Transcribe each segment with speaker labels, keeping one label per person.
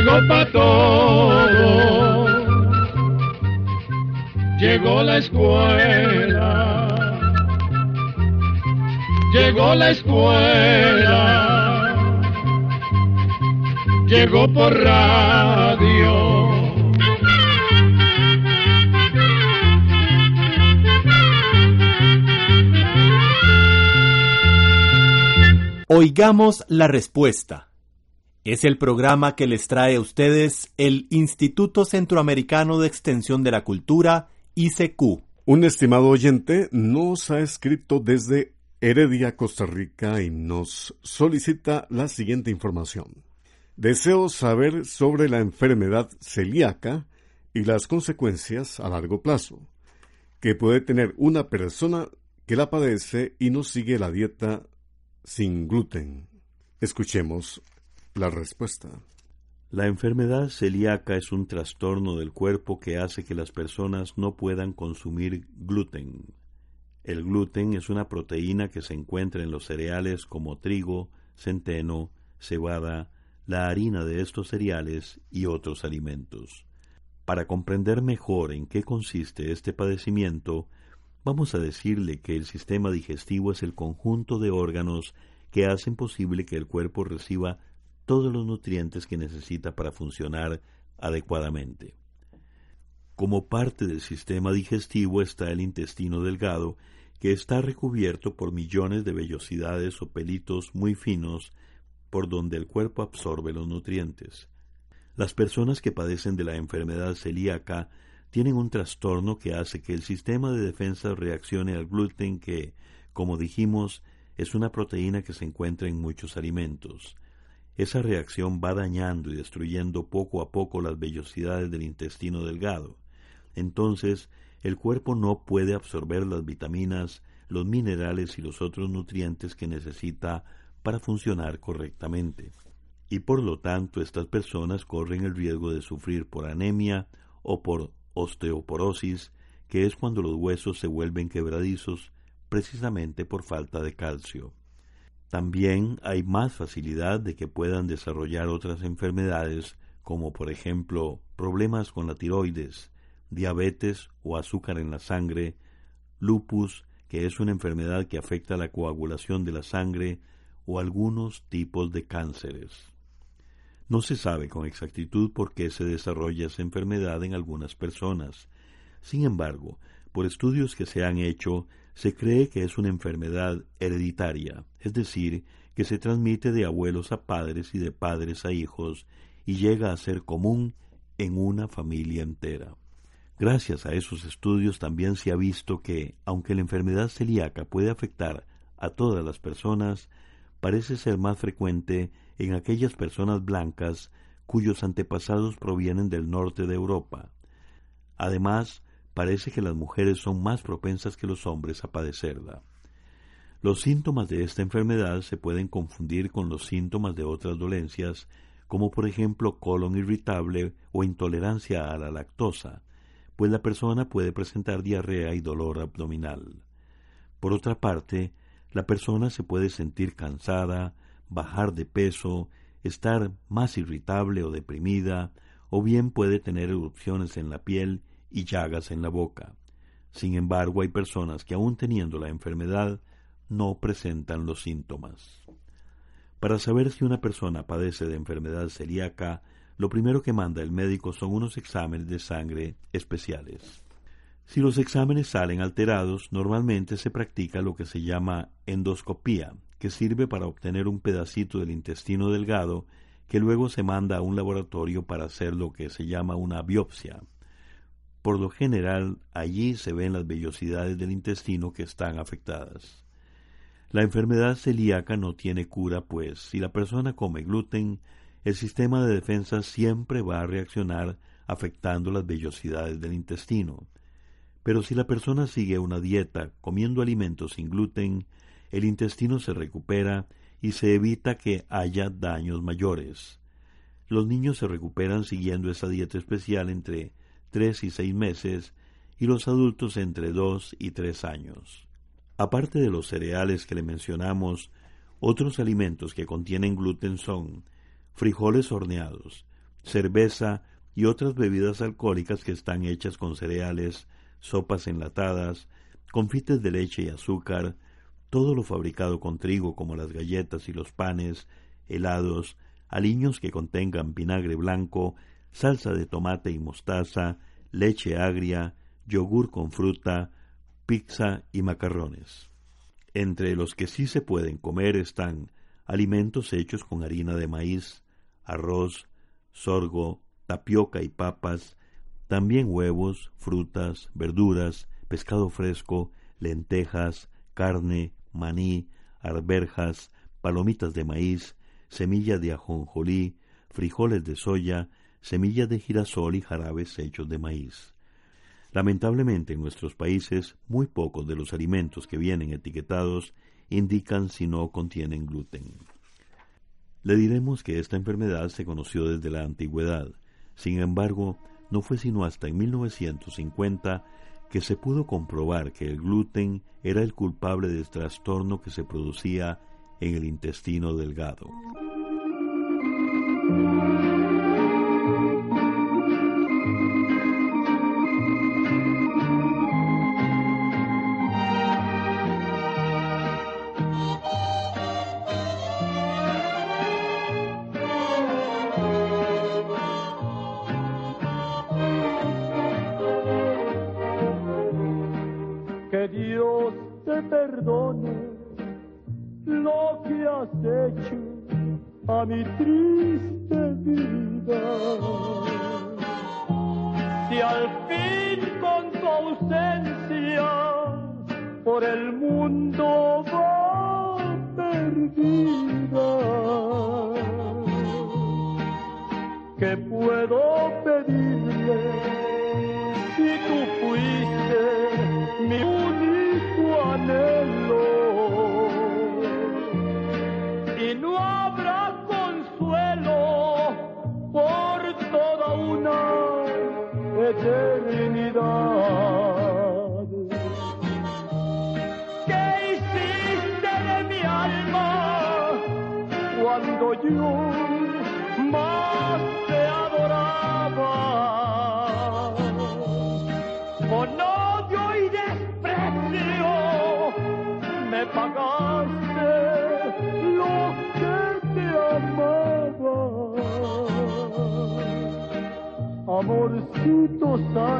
Speaker 1: Llegó pa' todo, llegó la escuela, llegó la escuela, llegó por radio.
Speaker 2: Oigamos la respuesta. Es el programa que les trae a ustedes el Instituto Centroamericano de Extensión de la Cultura, ICQ.
Speaker 3: Un estimado oyente nos ha escrito desde Heredia, Costa Rica, y nos solicita la siguiente información. Deseo saber sobre la enfermedad celíaca y las consecuencias a largo plazo que puede tener una persona que la padece y no sigue la dieta sin gluten. Escuchemos la respuesta.
Speaker 4: La enfermedad celíaca es un trastorno del cuerpo que hace que las personas no puedan consumir gluten. El gluten es una proteína que se encuentra en los cereales como trigo, centeno, cebada, la harina de estos cereales y otros alimentos. Para comprender mejor en qué consiste este padecimiento, vamos a decirle que el sistema digestivo es el conjunto de órganos que hacen posible que el cuerpo reciba todos los nutrientes que necesita para funcionar adecuadamente. Como parte del sistema digestivo está el intestino delgado, que está recubierto por millones de vellosidades o pelitos muy finos por donde el cuerpo absorbe los nutrientes. Las personas que padecen de la enfermedad celíaca tienen un trastorno que hace que el sistema de defensa reaccione al gluten que, como dijimos, es una proteína que se encuentra en muchos alimentos. Esa reacción va dañando y destruyendo poco a poco las vellosidades del intestino delgado. Entonces, el cuerpo no puede absorber las vitaminas, los minerales y los otros nutrientes que necesita para funcionar correctamente. Y por lo tanto, estas personas corren el riesgo de sufrir por anemia o por osteoporosis, que es cuando los huesos se vuelven quebradizos precisamente por falta de calcio. También hay más facilidad de que puedan desarrollar otras enfermedades como por ejemplo problemas con la tiroides, diabetes o azúcar en la sangre, lupus, que es una enfermedad que afecta la coagulación de la sangre, o algunos tipos de cánceres. No se sabe con exactitud por qué se desarrolla esa enfermedad en algunas personas. Sin embargo, por estudios que se han hecho, se cree que es una enfermedad hereditaria, es decir, que se transmite de abuelos a padres y de padres a hijos y llega a ser común en una familia entera. Gracias a esos estudios también se ha visto que, aunque la enfermedad celíaca puede afectar a todas las personas, parece ser más frecuente en aquellas personas blancas cuyos antepasados provienen del norte de Europa. Además, parece que las mujeres son más propensas que los hombres a padecerla. Los síntomas de esta enfermedad se pueden confundir con los síntomas de otras dolencias, como por ejemplo colon irritable o intolerancia a la lactosa, pues la persona puede presentar diarrea y dolor abdominal. Por otra parte, la persona se puede sentir cansada, bajar de peso, estar más irritable o deprimida, o bien puede tener erupciones en la piel y llagas en la boca. Sin embargo, hay personas que aun teniendo la enfermedad no presentan los síntomas. Para saber si una persona padece de enfermedad celíaca, lo primero que manda el médico son unos exámenes de sangre especiales. Si los exámenes salen alterados, normalmente se practica lo que se llama endoscopía, que sirve para obtener un pedacito del intestino delgado que luego se manda a un laboratorio para hacer lo que se llama una biopsia. Por lo general, allí se ven las vellosidades del intestino que están afectadas. La enfermedad celíaca no tiene cura, pues si la persona come gluten, el sistema de defensa siempre va a reaccionar afectando las vellosidades del intestino. Pero si la persona sigue una dieta comiendo alimentos sin gluten, el intestino se recupera y se evita que haya daños mayores. Los niños se recuperan siguiendo esa dieta especial entre tres y seis meses y los adultos entre dos y tres años. Aparte de los cereales que le mencionamos, otros alimentos que contienen gluten son frijoles horneados, cerveza y otras bebidas alcohólicas que están hechas con cereales, sopas enlatadas, confites de leche y azúcar, todo lo fabricado con trigo como las galletas y los panes, helados, aliños que contengan vinagre blanco, salsa de tomate y mostaza, leche agria, yogur con fruta, pizza y macarrones. Entre los que sí se pueden comer están alimentos hechos con harina de maíz, arroz, sorgo, tapioca y papas, también huevos, frutas, verduras, pescado fresco, lentejas, carne, maní, arberjas, palomitas de maíz, semilla de ajonjolí, frijoles de soya, semillas de girasol y jarabes hechos de maíz. Lamentablemente en nuestros países muy pocos de los alimentos que vienen etiquetados indican si no contienen gluten. Le diremos que esta enfermedad se conoció desde la antigüedad. Sin embargo, no fue sino hasta en 1950 que se pudo comprobar que el gluten era el culpable del trastorno que se producía en el intestino delgado.
Speaker 1: Mi triste vida. Si al fin con tu ausencia por el mundo va perdida, ¿qué puedo pedirle Father. 多少？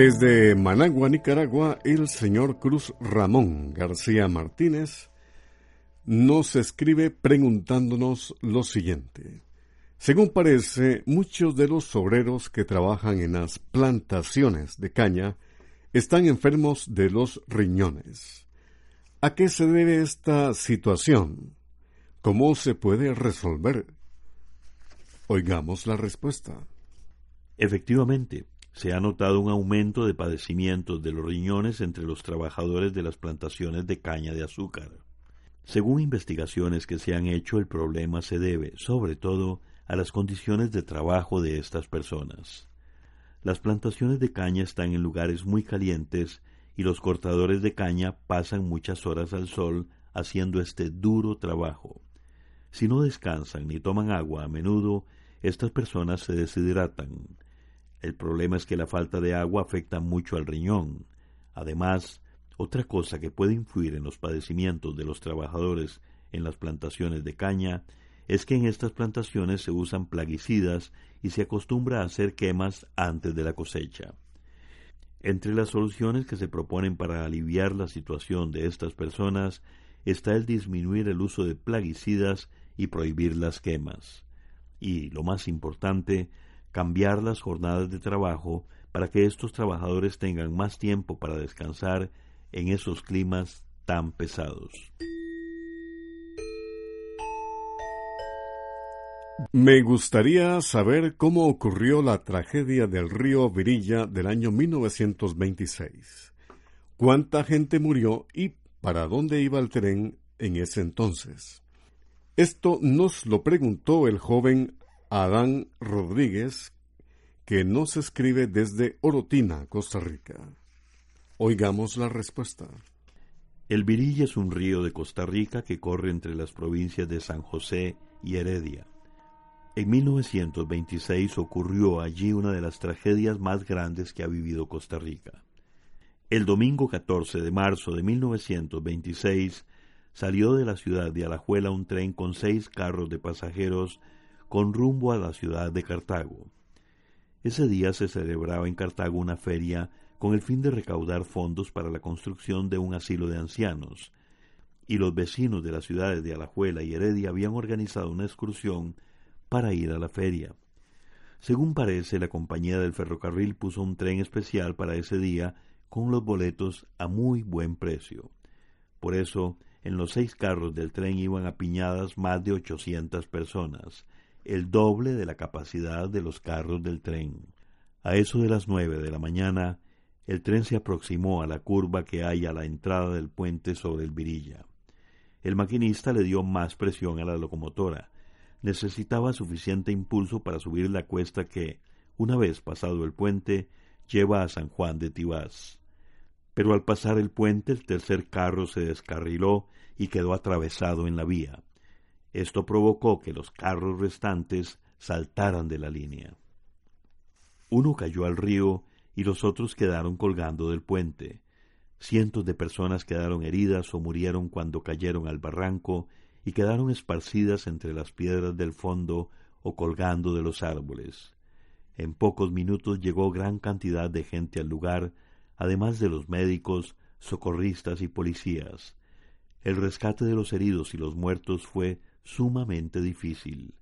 Speaker 3: Desde Managua, Nicaragua, el señor Cruz Ramón García Martínez nos escribe preguntándonos lo siguiente. Según parece, muchos de los obreros que trabajan en las plantaciones de caña están enfermos de los riñones. ¿A qué se debe esta situación? ¿Cómo se puede resolver? Oigamos la respuesta.
Speaker 4: Efectivamente, se ha notado un aumento de padecimientos de los riñones entre los trabajadores de las plantaciones de caña de azúcar. Según investigaciones que se han hecho, el problema se debe, sobre todo, a las condiciones de trabajo de estas personas. Las plantaciones de caña están en lugares muy calientes y los cortadores de caña pasan muchas horas al sol haciendo este duro trabajo. Si no descansan ni toman agua a menudo, estas personas se deshidratan. El problema es que la falta de agua afecta mucho al riñón. Además, otra cosa que puede influir en los padecimientos de los trabajadores en las plantaciones de caña es que en estas plantaciones se usan plaguicidas y se acostumbra a hacer quemas antes de la cosecha. Entre las soluciones que se proponen para aliviar la situación de estas personas está el disminuir el uso de plaguicidas y prohibir las quemas. Y, lo más importante, cambiar las jornadas de trabajo para que estos trabajadores tengan más tiempo para descansar en esos climas tan pesados.
Speaker 3: Me gustaría saber cómo ocurrió la tragedia del río Virilla del año 1926. ¿Cuánta gente murió y para dónde iba el tren en ese entonces? Esto nos lo preguntó el joven Adán Rodríguez, que nos escribe desde Orotina, Costa Rica. Oigamos la respuesta.
Speaker 4: El Virilla es un río de Costa Rica que corre entre las provincias de San José y Heredia. En 1926 ocurrió allí una de las tragedias más grandes que ha vivido Costa Rica. El domingo 14 de marzo de 1926 salió de la ciudad de Alajuela un tren con seis carros de pasajeros con rumbo a la ciudad de Cartago. Ese día se celebraba en Cartago una feria con el fin de recaudar fondos para la construcción de un asilo de ancianos, y los vecinos de las ciudades de Alajuela y Heredia habían organizado una excursión para ir a la feria. Según parece, la compañía del ferrocarril puso un tren especial para ese día con los boletos a muy buen precio. Por eso, en los seis carros del tren iban apiñadas más de ochocientas personas, el doble de la capacidad de los carros del tren. A eso de las nueve de la mañana, el tren se aproximó a la curva que hay a la entrada del puente sobre el Virilla. El maquinista le dio más presión a la locomotora. Necesitaba suficiente impulso para subir la cuesta que, una vez pasado el puente, lleva a San Juan de Tibás. Pero al pasar el puente el tercer carro se descarriló y quedó atravesado en la vía. Esto provocó que los carros restantes saltaran de la línea. Uno cayó al río y los otros quedaron colgando del puente. Cientos de personas quedaron heridas o murieron cuando cayeron al barranco y quedaron esparcidas entre las piedras del fondo o colgando de los árboles. En pocos minutos llegó gran cantidad de gente al lugar, además de los médicos, socorristas y policías. El rescate de los heridos y los muertos fue sumamente difícil.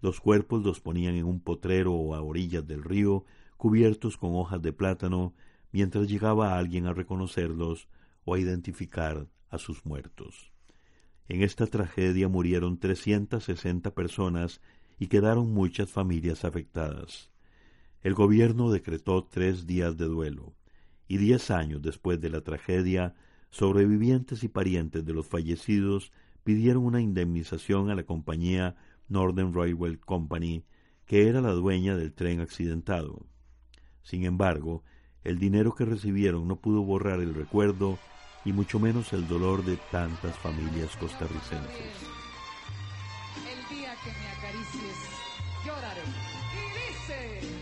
Speaker 4: Los cuerpos los ponían en un potrero o a orillas del río, cubiertos con hojas de plátano, mientras llegaba alguien a reconocerlos o a identificar a sus muertos. En esta tragedia murieron 360 personas y quedaron muchas familias afectadas. El gobierno decretó tres días de duelo, y diez años después de la tragedia, sobrevivientes y parientes de los fallecidos pidieron una indemnización a la compañía Northern Railway Company, que era la dueña del tren accidentado. Sin embargo, el dinero que recibieron no pudo borrar el recuerdo y mucho menos el dolor de tantas familias costarricenses.
Speaker 5: El día que me acaricies, lloraré. Y dice...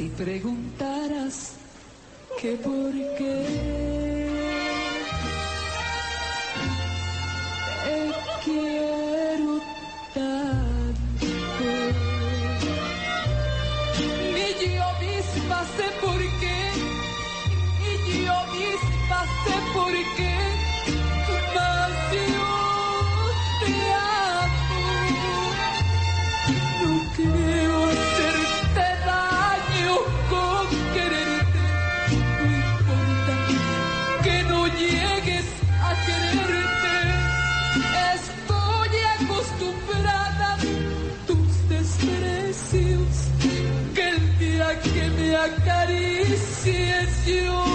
Speaker 5: Si preguntaras que por qué que me acaricies lloraré.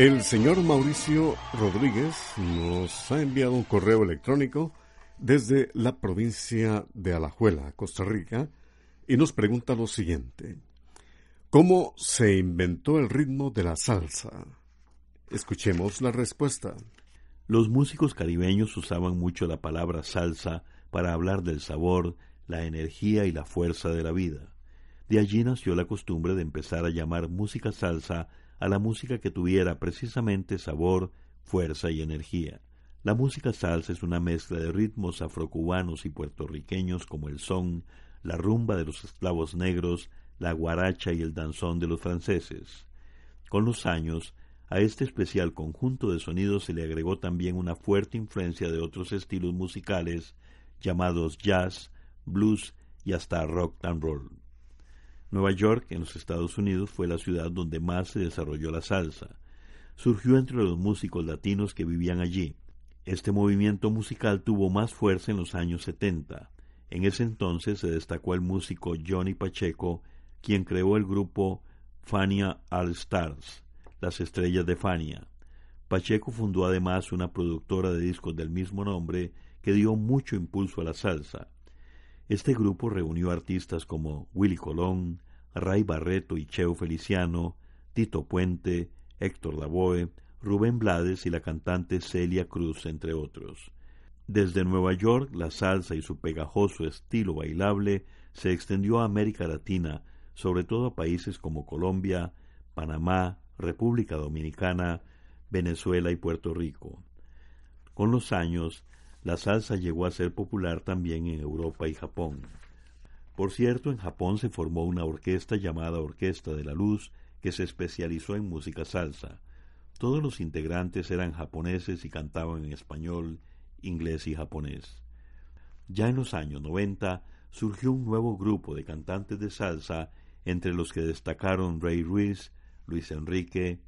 Speaker 3: El señor Mauricio Rodríguez nos ha enviado un correo electrónico desde la provincia de Alajuela, Costa Rica, y nos pregunta lo siguiente. ¿Cómo se inventó el ritmo de la salsa? Escuchemos la respuesta.
Speaker 4: Los músicos caribeños usaban mucho la palabra salsa para hablar del sabor, la energía y la fuerza de la vida. De allí nació la costumbre de empezar a llamar música salsa a la música que tuviera precisamente sabor, fuerza y energía. La música salsa es una mezcla de ritmos afrocubanos y puertorriqueños como el son, la rumba de los esclavos negros, la guaracha y el danzón de los franceses. Con los años, a este especial conjunto de sonidos se le agregó también una fuerte influencia de otros estilos musicales llamados jazz, blues y hasta rock and roll. Nueva York, en los Estados Unidos, fue la ciudad donde más se desarrolló la salsa. Surgió entre los músicos latinos que vivían allí. Este movimiento musical tuvo más fuerza en los años 70. En ese entonces se destacó el músico Johnny Pacheco, quien creó el grupo Fania All Stars, las estrellas de Fania. Pacheco fundó además una productora de discos del mismo nombre que dio mucho impulso a la salsa. Este grupo reunió artistas como Willy Colón, Ray Barreto y Cheo Feliciano, Tito Puente, Héctor Lavoe, Rubén Blades y la cantante Celia Cruz, entre otros. Desde Nueva York, la salsa y su pegajoso estilo bailable se extendió a América Latina, sobre todo a países como Colombia, Panamá, República Dominicana, Venezuela y Puerto Rico. Con los años, la salsa llegó a ser popular también en Europa y Japón. Por cierto, en Japón se formó una orquesta llamada Orquesta de la Luz que se especializó en música salsa. Todos los integrantes eran japoneses y cantaban en español, inglés y japonés. Ya en los años 90 surgió un nuevo grupo de cantantes de salsa, entre los que destacaron Ray Ruiz, Luis Enrique,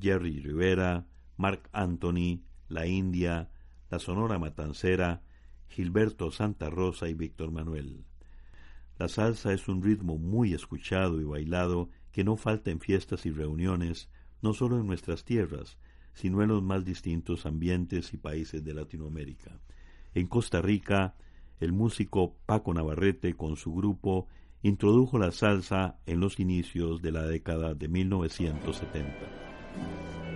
Speaker 4: Jerry Rivera, Mark Anthony, La India, La Sonora Matancera, Gilberto Santa Rosa y Víctor Manuel. La salsa es un ritmo muy escuchado y bailado que no falta en fiestas y reuniones, no solo en nuestras tierras, sino en los más distintos ambientes y países de Latinoamérica. En Costa Rica, el músico Paco Navarrete con su grupo introdujo la salsa en los inicios de la década de 1970.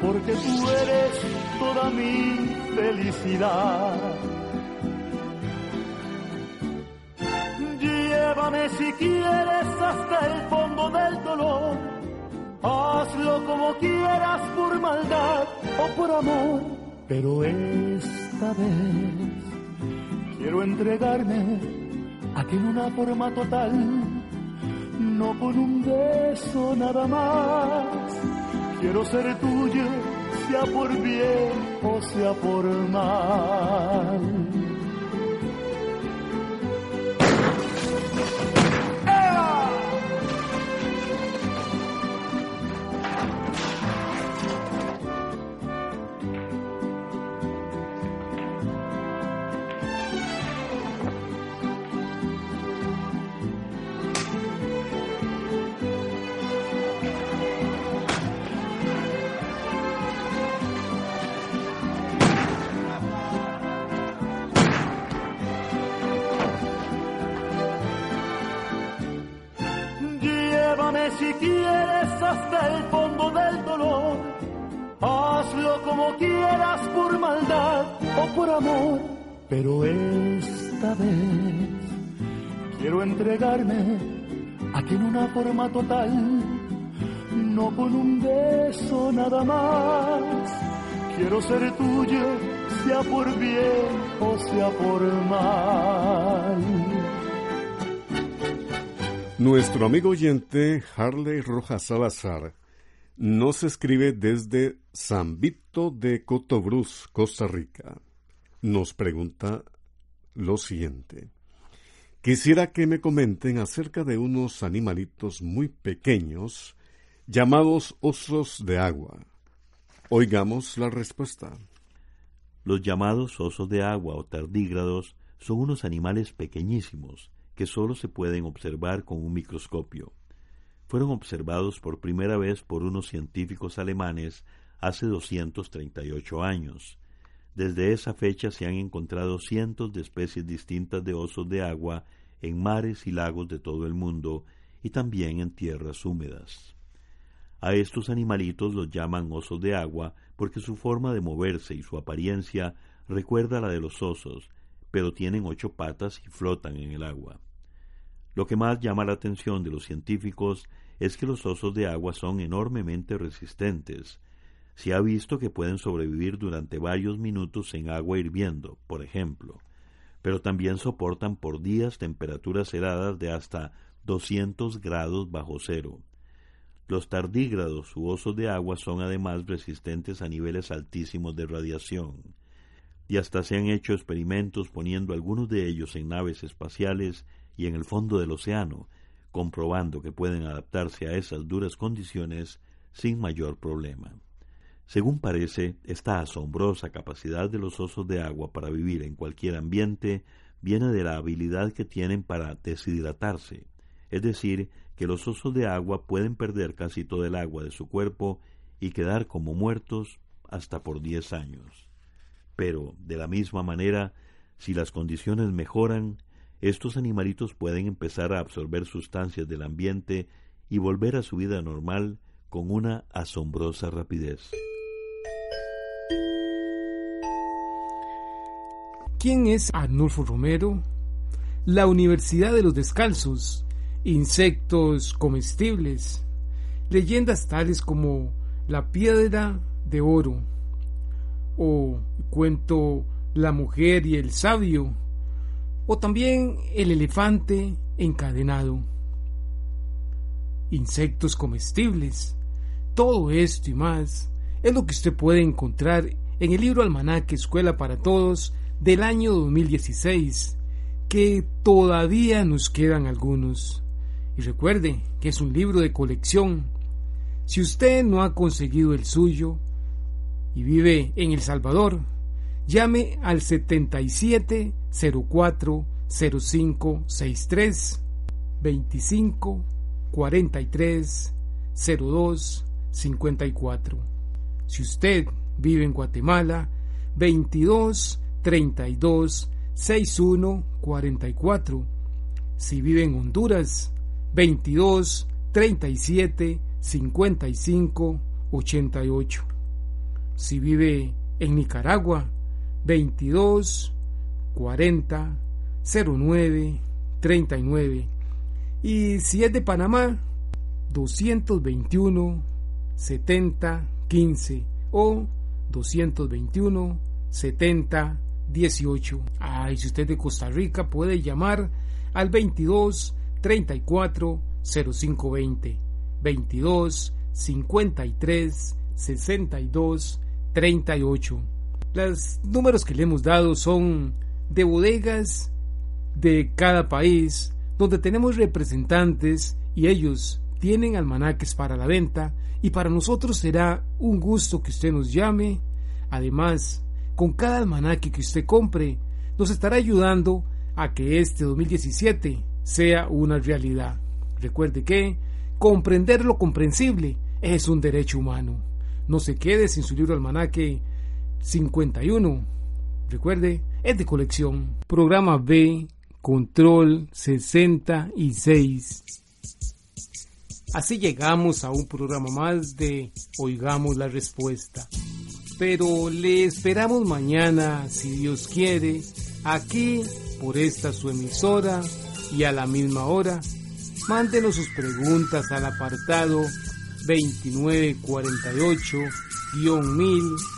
Speaker 6: porque tú eres toda mi felicidad. Llévame si quieres hasta el fondo del dolor, hazlo como quieras por maldad o por amor, pero esta vez quiero entregarme a ti en una forma total, no con un beso nada más. Quiero ser tuyo, sea por bien o sea por mal. Si quieres hasta el fondo del dolor. Hazlo como quieras por maldad o por amor. Pero esta vez quiero entregarme a ti en una forma total. No con un beso nada más. Quiero ser tuyo, sea por bien o sea por mal.
Speaker 3: Nuestro amigo oyente Harley Rojas Salazar nos escribe desde San Vito de Cotobruz, Costa Rica. Nos pregunta lo siguiente. Quisiera que me comenten acerca de unos animalitos muy pequeños llamados osos de agua. Oigamos la respuesta.
Speaker 4: Los llamados osos de agua o tardígrados son unos animales pequeñísimos que solo se pueden observar con un microscopio. Fueron observados por primera vez por unos científicos alemanes hace 238 años. Desde esa fecha se han encontrado cientos de especies distintas de osos de agua en mares y lagos de todo el mundo y también en tierras húmedas. A estos animalitos los llaman osos de agua porque su forma de moverse y su apariencia recuerda a la de los osos, pero tienen ocho patas y flotan en el agua. Lo que más llama la atención de los científicos es que los osos de agua son enormemente resistentes. Se ha visto que pueden sobrevivir durante varios minutos en agua hirviendo, por ejemplo, pero también soportan por días temperaturas heladas de hasta 200 grados bajo cero. Los tardígrados u osos de agua son además resistentes a niveles altísimos de radiación, y hasta se han hecho experimentos poniendo algunos de ellos en naves espaciales y en el fondo del océano, comprobando que pueden adaptarse a esas duras condiciones sin mayor problema. Según parece, esta asombrosa capacidad de los osos de agua para vivir en cualquier ambiente viene de la habilidad que tienen para deshidratarse, es decir, que los osos de agua pueden perder casi todo el agua de su cuerpo y quedar como muertos hasta por diez años. Pero, de la misma manera, si las condiciones mejoran, estos animalitos pueden empezar a absorber sustancias del ambiente y volver a su vida normal con una asombrosa rapidez.
Speaker 7: ¿Quién es Arnulfo Romero? La Universidad de los Descalzos, insectos comestibles, leyendas tales como La Piedra de Oro o cuento La Mujer y el Sabio o también El Elefante encadenado. Insectos comestibles, todo esto y más es lo que usted puede encontrar en el libro Almanaque Escuela para Todos del año 2016, que todavía nos quedan algunos. Y recuerde que es un libro de colección. Si usted no ha conseguido el suyo y vive en El Salvador, llame al 7704 0563 25 43 02 54. Si usted vive en Guatemala, 22 32 6144. Si vive en Honduras, 22 37 55 88. Si vive en Nicaragua, 22 40 09 39. Y si es de Panamá, 221 70 15 o 221 70 18. Ah, y si usted es de Costa Rica puede llamar al 22 34 0520 22 53 62 38. Los números que le hemos dado son de bodegas de cada país donde tenemos representantes y ellos tienen almanaques para la venta y para nosotros será un gusto que usted nos llame. Además, con cada almanaque que usted compre, nos estará ayudando a que este 2017 sea una realidad. Recuerde que comprender lo comprensible es un derecho humano. No se quede sin su libro almanaque 51. Recuerde, es de colección. Programa B, control 66. Así llegamos a un programa más de Oigamos la Respuesta. Pero le esperamos mañana, si Dios quiere, aquí por esta su emisora y a la misma hora. Mándenos sus preguntas al apartado 2948-1000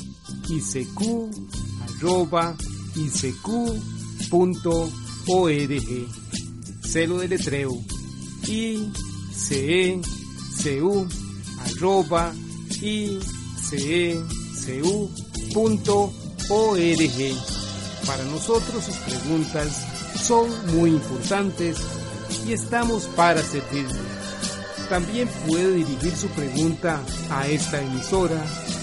Speaker 7: icq.org. Celo de letreo icecu.org. Para nosotros sus preguntas son muy importantes y estamos para servirle. También puede dirigir su pregunta a esta emisora